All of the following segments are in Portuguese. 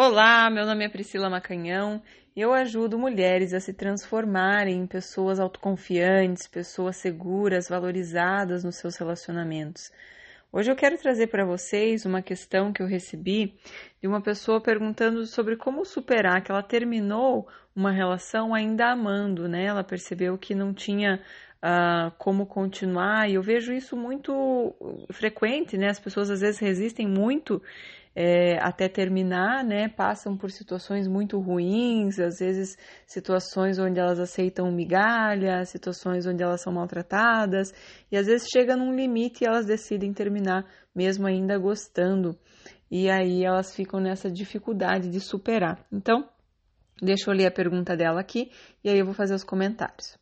Olá, meu nome é Priscila Macanhão e eu ajudo mulheres a se transformarem em pessoas autoconfiantes, pessoas seguras, valorizadas nos seus relacionamentos. Hoje eu quero trazer para vocês uma questão que eu recebi de uma pessoa perguntando sobre como superar que ela terminou uma relação ainda amando, né? Ela percebeu que não tinha uh, como continuar e eu vejo isso muito frequente, né? As pessoas às vezes resistem muito é, até terminar, né, passam por situações muito ruins, às vezes situações onde elas aceitam migalha, situações onde elas são maltratadas, e às vezes chega num limite e elas decidem terminar, mesmo ainda gostando, e aí elas ficam nessa dificuldade de superar. Então, deixa eu ler a pergunta dela aqui e aí eu vou fazer os comentários.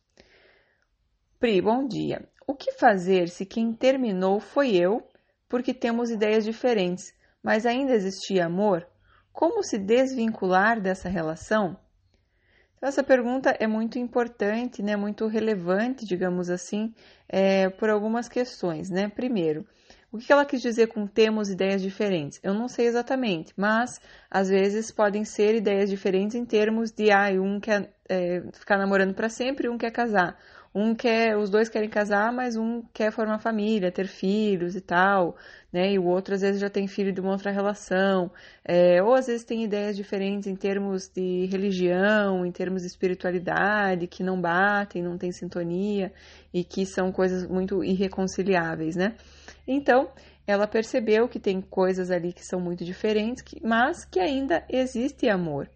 Pri, bom dia. O que fazer se quem terminou foi eu, porque temos ideias diferentes? Mas ainda existia amor? Como se desvincular dessa relação? Então, essa pergunta é muito importante, né, muito relevante, digamos assim, é, por algumas questões. Né? Primeiro, o que ela quis dizer com temos ideias diferentes? Eu não sei exatamente, mas às vezes podem ser ideias diferentes em termos de ah, um quer é, ficar namorando para sempre e um quer casar. Um quer, os dois querem casar, mas um quer formar família, ter filhos e tal, né? E o outro às vezes já tem filho de uma outra relação, é, ou às vezes tem ideias diferentes em termos de religião, em termos de espiritualidade, que não batem, não tem sintonia e que são coisas muito irreconciliáveis, né? Então, ela percebeu que tem coisas ali que são muito diferentes, mas que ainda existe amor.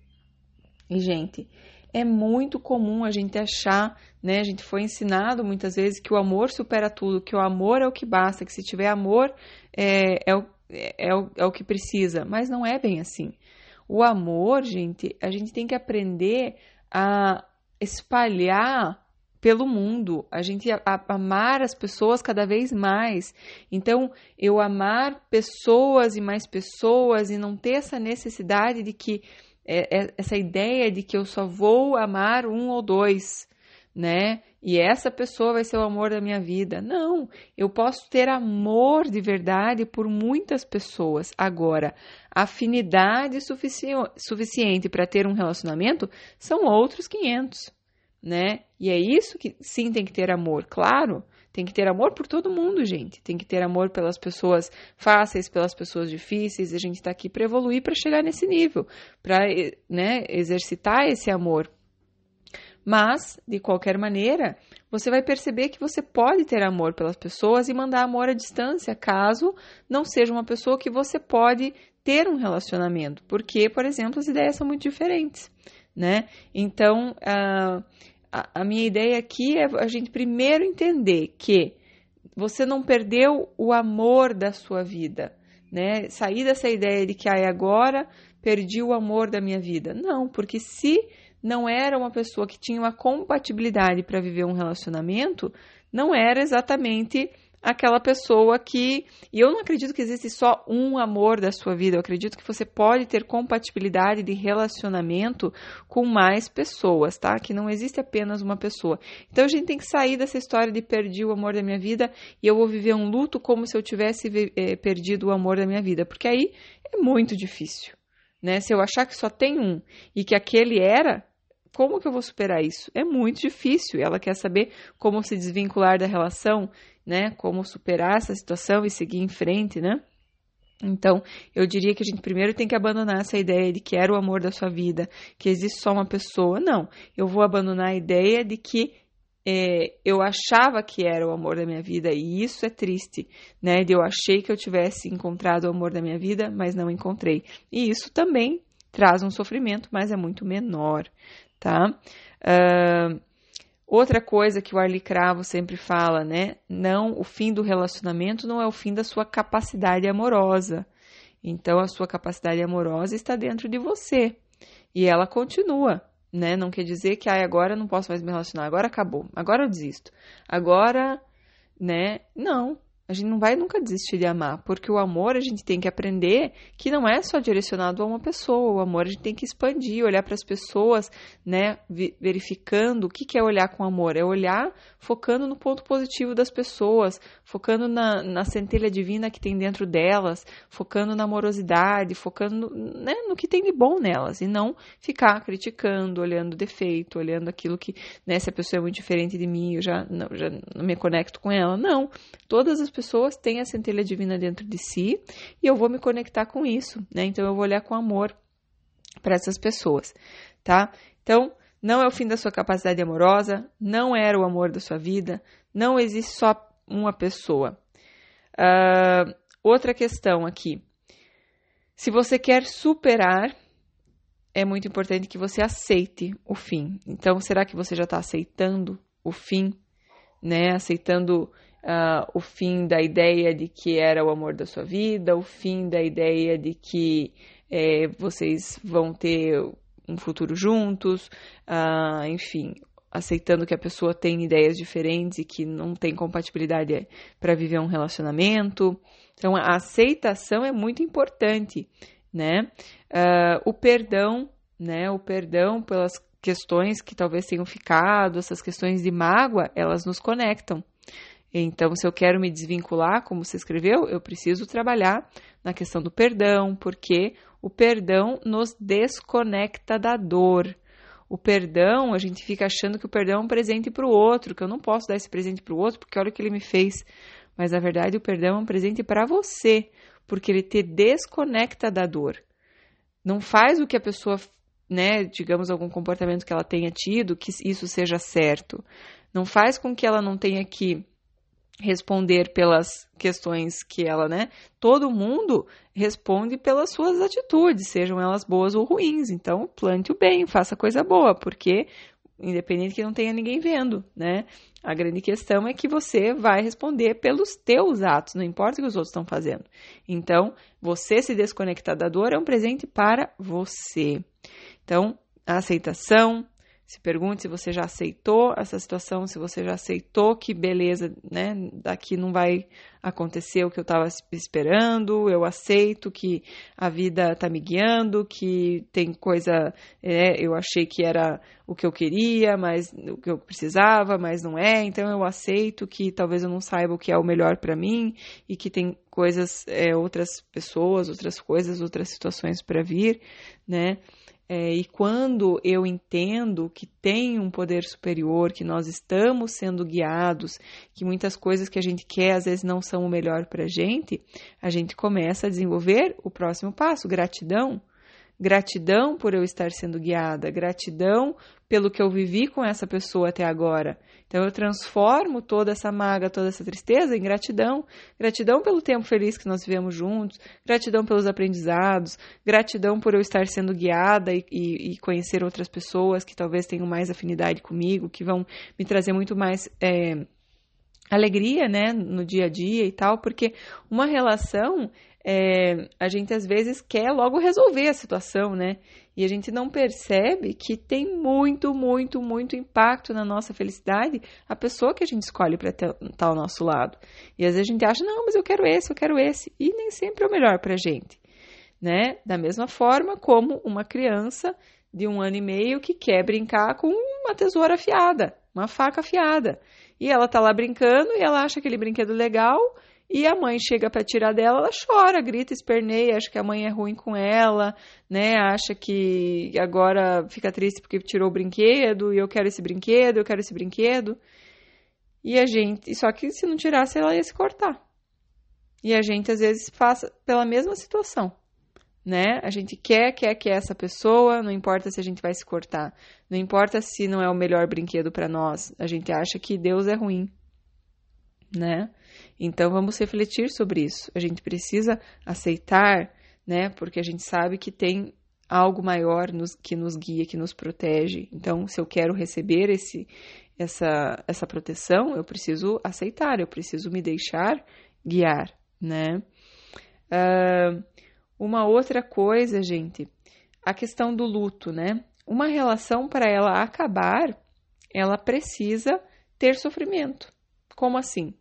E, gente, é muito comum a gente achar, né? A gente foi ensinado muitas vezes que o amor supera tudo, que o amor é o que basta, que se tiver amor é, é, o, é, o, é o que precisa. Mas não é bem assim. O amor, gente, a gente tem que aprender a espalhar pelo mundo, a gente a, a, amar as pessoas cada vez mais. Então, eu amar pessoas e mais pessoas e não ter essa necessidade de que é, é, essa ideia de que eu só vou amar um ou dois, né? E essa pessoa vai ser o amor da minha vida. Não, eu posso ter amor de verdade por muitas pessoas. Agora, afinidade sufici suficiente para ter um relacionamento são outros 500, né? E é isso que sim tem que ter amor, claro. Tem que ter amor por todo mundo, gente. Tem que ter amor pelas pessoas fáceis, pelas pessoas difíceis. A gente está aqui para evoluir, para chegar nesse nível, para né, exercitar esse amor. Mas, de qualquer maneira, você vai perceber que você pode ter amor pelas pessoas e mandar amor à distância, caso não seja uma pessoa que você pode ter um relacionamento. Porque, por exemplo, as ideias são muito diferentes, né? Então, uh, a, minha ideia aqui é a gente primeiro entender que você não perdeu o amor da sua vida, né? Sair dessa ideia de que ah, agora perdi o amor da minha vida. Não, porque se não era uma pessoa que tinha uma compatibilidade para viver um relacionamento, não era exatamente aquela pessoa que. E eu não acredito que existe só um amor da sua vida, eu acredito que você pode ter compatibilidade de relacionamento com mais pessoas, tá? Que não existe apenas uma pessoa. Então a gente tem que sair dessa história de perdi o amor da minha vida e eu vou viver um luto como se eu tivesse é, perdido o amor da minha vida, porque aí é muito difícil. Né? Se eu achar que só tem um e que aquele era, como que eu vou superar isso? É muito difícil. Ela quer saber como se desvincular da relação, né? Como superar essa situação e seguir em frente, né? Então, eu diria que a gente primeiro tem que abandonar essa ideia de que era o amor da sua vida, que existe só uma pessoa. Não, eu vou abandonar a ideia de que é, eu achava que era o amor da minha vida e isso é triste, né? De eu achei que eu tivesse encontrado o amor da minha vida, mas não encontrei. E isso também traz um sofrimento, mas é muito menor, tá? Uh, outra coisa que o Arli Cravo sempre fala, né? Não, o fim do relacionamento não é o fim da sua capacidade amorosa. Então, a sua capacidade amorosa está dentro de você. E ela continua, né? Não quer dizer que ah, agora não posso mais me relacionar, agora acabou, agora eu desisto. Agora, né? Não. A gente não vai nunca desistir de amar, porque o amor a gente tem que aprender que não é só direcionado a uma pessoa, o amor a gente tem que expandir, olhar para as pessoas, né, verificando o que é olhar com amor, é olhar focando no ponto positivo das pessoas, focando na, na centelha divina que tem dentro delas, focando na amorosidade, focando né, no que tem de bom nelas, e não ficar criticando, olhando defeito, olhando aquilo que, né, se a pessoa é muito diferente de mim, eu já não, já não me conecto com ela, não, todas as pessoas pessoas têm a centelha divina dentro de si e eu vou me conectar com isso, né? Então eu vou olhar com amor para essas pessoas, tá? Então, não é o fim da sua capacidade amorosa, não era o amor da sua vida, não existe só uma pessoa. Uh, outra questão aqui. Se você quer superar, é muito importante que você aceite o fim. Então, será que você já está aceitando o fim? Né? Aceitando uh, o fim da ideia de que era o amor da sua vida, o fim da ideia de que é, vocês vão ter um futuro juntos, uh, enfim, aceitando que a pessoa tem ideias diferentes e que não tem compatibilidade para viver um relacionamento. Então, a aceitação é muito importante, né? Uh, o perdão, né? O perdão pelas questões que talvez tenham ficado, essas questões de mágoa, elas nos conectam. Então, se eu quero me desvincular, como você escreveu, eu preciso trabalhar na questão do perdão, porque o perdão nos desconecta da dor. O perdão, a gente fica achando que o perdão é um presente para o outro, que eu não posso dar esse presente para o outro porque olha o que ele me fez. Mas na verdade, o perdão é um presente para você, porque ele te desconecta da dor. Não faz o que a pessoa, né, digamos, algum comportamento que ela tenha tido, que isso seja certo. Não faz com que ela não tenha que responder pelas questões que ela, né? Todo mundo responde pelas suas atitudes, sejam elas boas ou ruins. Então, plante o bem, faça coisa boa, porque independente que não tenha ninguém vendo, né? A grande questão é que você vai responder pelos teus atos, não importa o que os outros estão fazendo. Então, você se desconectar da dor é um presente para você. Então, a aceitação, se pergunte se você já aceitou essa situação, se você já aceitou que beleza, né? Daqui não vai acontecer o que eu estava esperando, eu aceito que a vida está me guiando, que tem coisa, é, eu achei que era o que eu queria, mas o que eu precisava, mas não é, então eu aceito que talvez eu não saiba o que é o melhor para mim e que tem coisas, é, outras pessoas, outras coisas, outras situações para vir, né? É, e quando eu entendo que tem um poder superior, que nós estamos sendo guiados, que muitas coisas que a gente quer às vezes não são o melhor para a gente, a gente começa a desenvolver o próximo passo, gratidão. Gratidão por eu estar sendo guiada, gratidão pelo que eu vivi com essa pessoa até agora. Então eu transformo toda essa mágoa, toda essa tristeza em gratidão. Gratidão pelo tempo feliz que nós vivemos juntos, gratidão pelos aprendizados, gratidão por eu estar sendo guiada e, e, e conhecer outras pessoas que talvez tenham mais afinidade comigo, que vão me trazer muito mais. É, alegria, né, no dia a dia e tal, porque uma relação é, a gente às vezes quer logo resolver a situação, né? E a gente não percebe que tem muito, muito, muito impacto na nossa felicidade a pessoa que a gente escolhe para estar tá ao nosso lado. E às vezes a gente acha, não, mas eu quero esse, eu quero esse. E nem sempre é o melhor para a gente, né? Da mesma forma como uma criança de um ano e meio que quer brincar com uma tesoura afiada, uma faca afiada. E ela tá lá brincando e ela acha aquele brinquedo legal e a mãe chega para tirar dela, ela chora, grita, esperneia, acha que a mãe é ruim com ela, né? Acha que agora fica triste porque tirou o brinquedo e eu quero esse brinquedo, eu quero esse brinquedo. E a gente, só que se não tirasse, ela ia se cortar. E a gente às vezes passa pela mesma situação, né? A gente quer, quer, quer essa pessoa, não importa se a gente vai se cortar, não importa se não é o melhor brinquedo para nós, a gente acha que Deus é ruim, né? Então vamos refletir sobre isso. A gente precisa aceitar, né? Porque a gente sabe que tem algo maior nos, que nos guia, que nos protege. Então, se eu quero receber esse, essa, essa proteção, eu preciso aceitar, eu preciso me deixar guiar, né? Uh, uma outra coisa, gente, a questão do luto, né? Uma relação para ela acabar, ela precisa ter sofrimento. Como assim?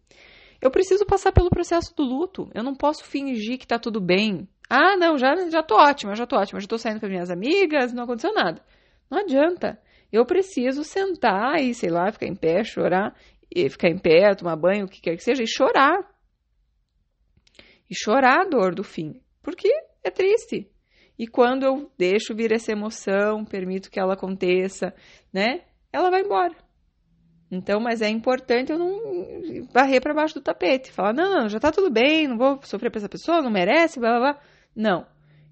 Eu preciso passar pelo processo do luto. Eu não posso fingir que tá tudo bem. Ah, não, já, já tô ótima, já tô ótima, já tô saindo com as minhas amigas, não aconteceu nada. Não adianta. Eu preciso sentar e, sei lá, ficar em pé, chorar, e ficar em pé, tomar banho, o que quer que seja, e chorar. E chorar a dor do fim. Porque é triste. E quando eu deixo vir essa emoção, permito que ela aconteça, né? Ela vai embora. Então, mas é importante eu não varrer para baixo do tapete. Falar, não, não, já tá tudo bem, não vou sofrer pra essa pessoa, não merece, blá blá blá. Não.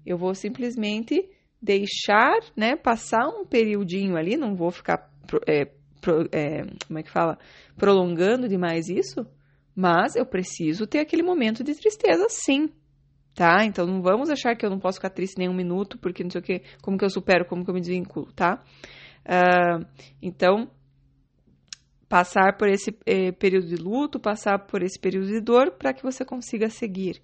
Eu vou simplesmente deixar, né, passar um periodinho ali, não vou ficar, é, pro, é, como é que fala, prolongando demais isso, mas eu preciso ter aquele momento de tristeza, sim, tá? Então não vamos achar que eu não posso ficar triste nem um minuto, porque não sei o que, como que eu supero, como que eu me desvinculo, tá? Uh, então, passar por esse eh, período de luto, passar por esse período de dor, para que você consiga seguir,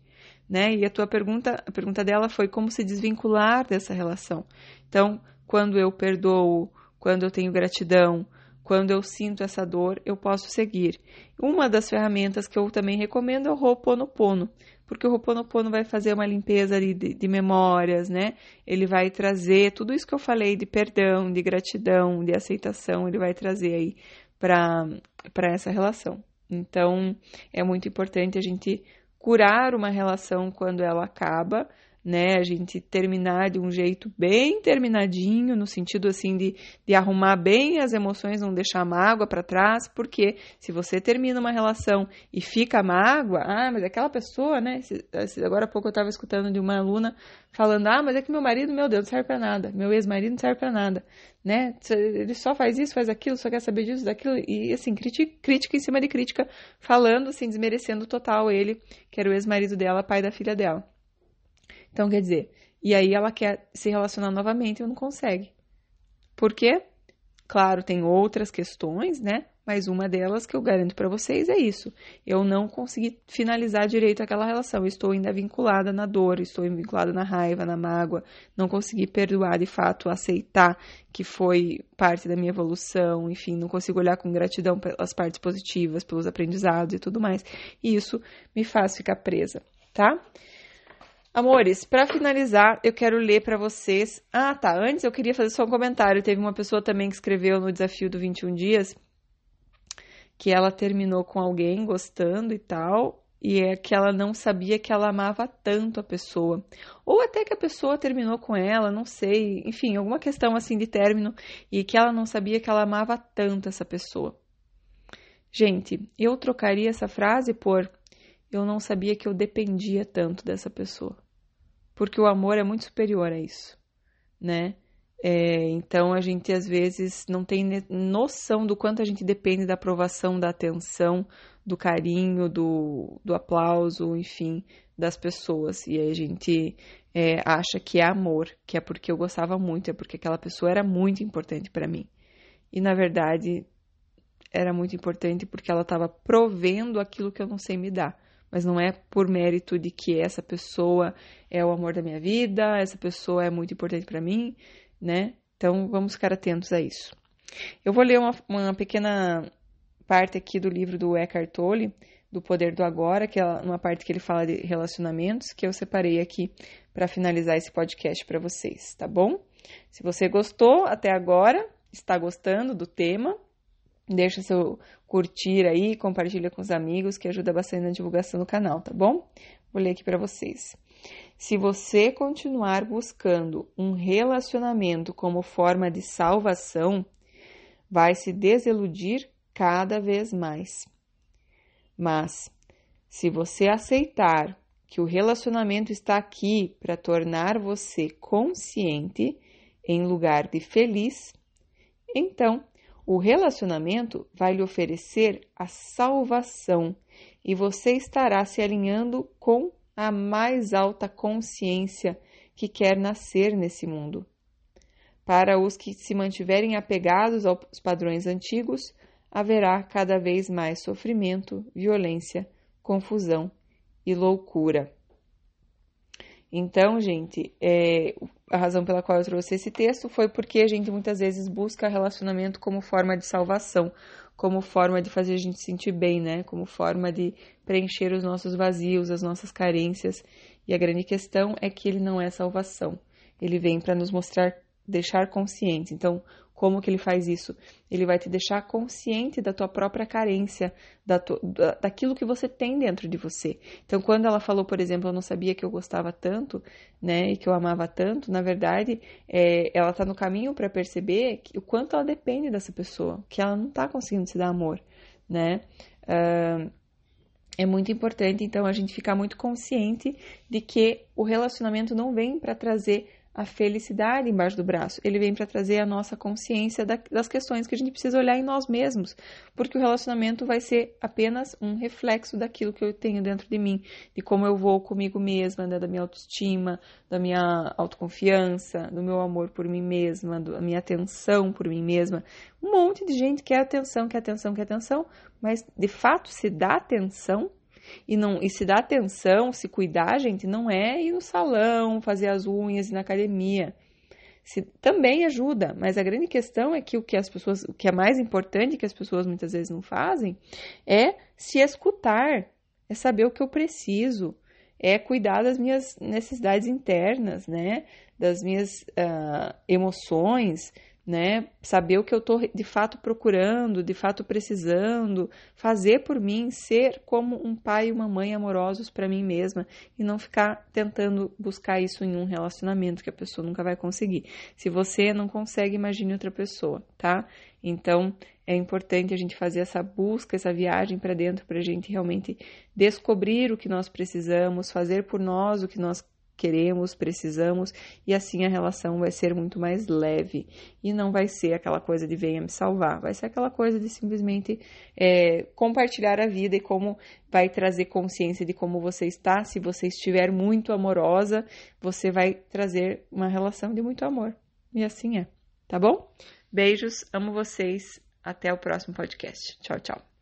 né? E a tua pergunta, a pergunta dela foi como se desvincular dessa relação. Então, quando eu perdoo, quando eu tenho gratidão, quando eu sinto essa dor, eu posso seguir. Uma das ferramentas que eu também recomendo é o Ho'oponopono, porque o Ho'oponopono vai fazer uma limpeza de, de, memórias, né? Ele vai trazer tudo isso que eu falei de perdão, de gratidão, de aceitação, ele vai trazer aí para essa relação. Então, é muito importante a gente curar uma relação quando ela acaba, né? A gente terminar de um jeito bem terminadinho, no sentido assim de, de arrumar bem as emoções, não deixar mágoa para trás, porque se você termina uma relação e fica mágoa, ah, mas aquela pessoa, né? Agora há pouco eu estava escutando de uma aluna falando, ah, mas é que meu marido, meu Deus, não serve para nada, meu ex-marido não serve para nada, né? Ele só faz isso, faz aquilo, só quer saber disso, daquilo, e assim, crítica, crítica em cima de crítica, falando, assim, desmerecendo total ele, que era o ex-marido dela, pai da filha dela. Então, quer dizer, e aí ela quer se relacionar novamente e não consegue. Por quê? Claro, tem outras questões, né? Mas uma delas que eu garanto para vocês é isso. Eu não consegui finalizar direito aquela relação. estou ainda vinculada na dor, estou vinculada na raiva, na mágoa. Não consegui perdoar de fato, aceitar que foi parte da minha evolução. Enfim, não consigo olhar com gratidão pelas partes positivas, pelos aprendizados e tudo mais. E isso me faz ficar presa, tá? Amores, para finalizar, eu quero ler para vocês. Ah, tá. Antes eu queria fazer só um comentário. Teve uma pessoa também que escreveu no desafio do 21 dias que ela terminou com alguém gostando e tal, e é que ela não sabia que ela amava tanto a pessoa. Ou até que a pessoa terminou com ela, não sei, enfim, alguma questão assim de término, e que ela não sabia que ela amava tanto essa pessoa. Gente, eu trocaria essa frase por eu não sabia que eu dependia tanto dessa pessoa porque o amor é muito superior a isso, né? É, então a gente às vezes não tem noção do quanto a gente depende da aprovação, da atenção, do carinho, do, do aplauso, enfim, das pessoas. E aí a gente é, acha que é amor, que é porque eu gostava muito, é porque aquela pessoa era muito importante para mim. E na verdade era muito importante porque ela estava provendo aquilo que eu não sei me dar mas não é por mérito de que essa pessoa é o amor da minha vida, essa pessoa é muito importante para mim, né? Então vamos ficar atentos a isso. Eu vou ler uma, uma pequena parte aqui do livro do Eckhart Tolle, do Poder do Agora, que é uma parte que ele fala de relacionamentos, que eu separei aqui para finalizar esse podcast para vocês, tá bom? Se você gostou até agora, está gostando do tema, Deixa seu curtir aí, compartilha com os amigos, que ajuda bastante na divulgação do canal, tá bom? Vou ler aqui para vocês. Se você continuar buscando um relacionamento como forma de salvação, vai se desiludir cada vez mais. Mas, se você aceitar que o relacionamento está aqui para tornar você consciente em lugar de feliz, então o relacionamento vai lhe oferecer a salvação e você estará se alinhando com a mais alta consciência que quer nascer nesse mundo. Para os que se mantiverem apegados aos padrões antigos, haverá cada vez mais sofrimento, violência, confusão e loucura. Então, gente, é, a razão pela qual eu trouxe esse texto foi porque a gente muitas vezes busca relacionamento como forma de salvação, como forma de fazer a gente sentir bem, né? Como forma de preencher os nossos vazios, as nossas carências. E a grande questão é que ele não é salvação. Ele vem para nos mostrar, deixar conscientes. Então, como que ele faz isso? Ele vai te deixar consciente da tua própria carência, da tu, da, daquilo que você tem dentro de você. Então, quando ela falou, por exemplo, eu não sabia que eu gostava tanto, né, e que eu amava tanto, na verdade, é, ela está no caminho para perceber que, o quanto ela depende dessa pessoa, que ela não está conseguindo se dar amor, né? Uh, é muito importante, então, a gente ficar muito consciente de que o relacionamento não vem para trazer a felicidade embaixo do braço. Ele vem para trazer a nossa consciência das questões que a gente precisa olhar em nós mesmos, porque o relacionamento vai ser apenas um reflexo daquilo que eu tenho dentro de mim, de como eu vou comigo mesma, né, da minha autoestima, da minha autoconfiança, do meu amor por mim mesma, da minha atenção por mim mesma. Um monte de gente quer atenção, quer atenção, quer atenção, mas de fato se dá atenção e, não, e se dar atenção, se cuidar, gente, não é ir no salão, fazer as unhas, ir na academia. Se, também ajuda, mas a grande questão é que o que as pessoas, o que é mais importante que as pessoas muitas vezes não fazem é se escutar, é saber o que eu preciso, é cuidar das minhas necessidades internas, né? Das minhas uh, emoções, né? Saber o que eu estou de fato procurando, de fato precisando, fazer por mim, ser como um pai e uma mãe amorosos para mim mesma e não ficar tentando buscar isso em um relacionamento que a pessoa nunca vai conseguir. Se você não consegue, imagine outra pessoa, tá? Então é importante a gente fazer essa busca, essa viagem para dentro para a gente realmente descobrir o que nós precisamos, fazer por nós o que nós queremos, precisamos, e assim a relação vai ser muito mais leve e não vai ser aquela coisa de venha me salvar, vai ser aquela coisa de simplesmente é, compartilhar a vida e como vai trazer consciência de como você está. Se você estiver muito amorosa, você vai trazer uma relação de muito amor, e assim é, tá bom? Beijos, amo vocês, até o próximo podcast. Tchau, tchau.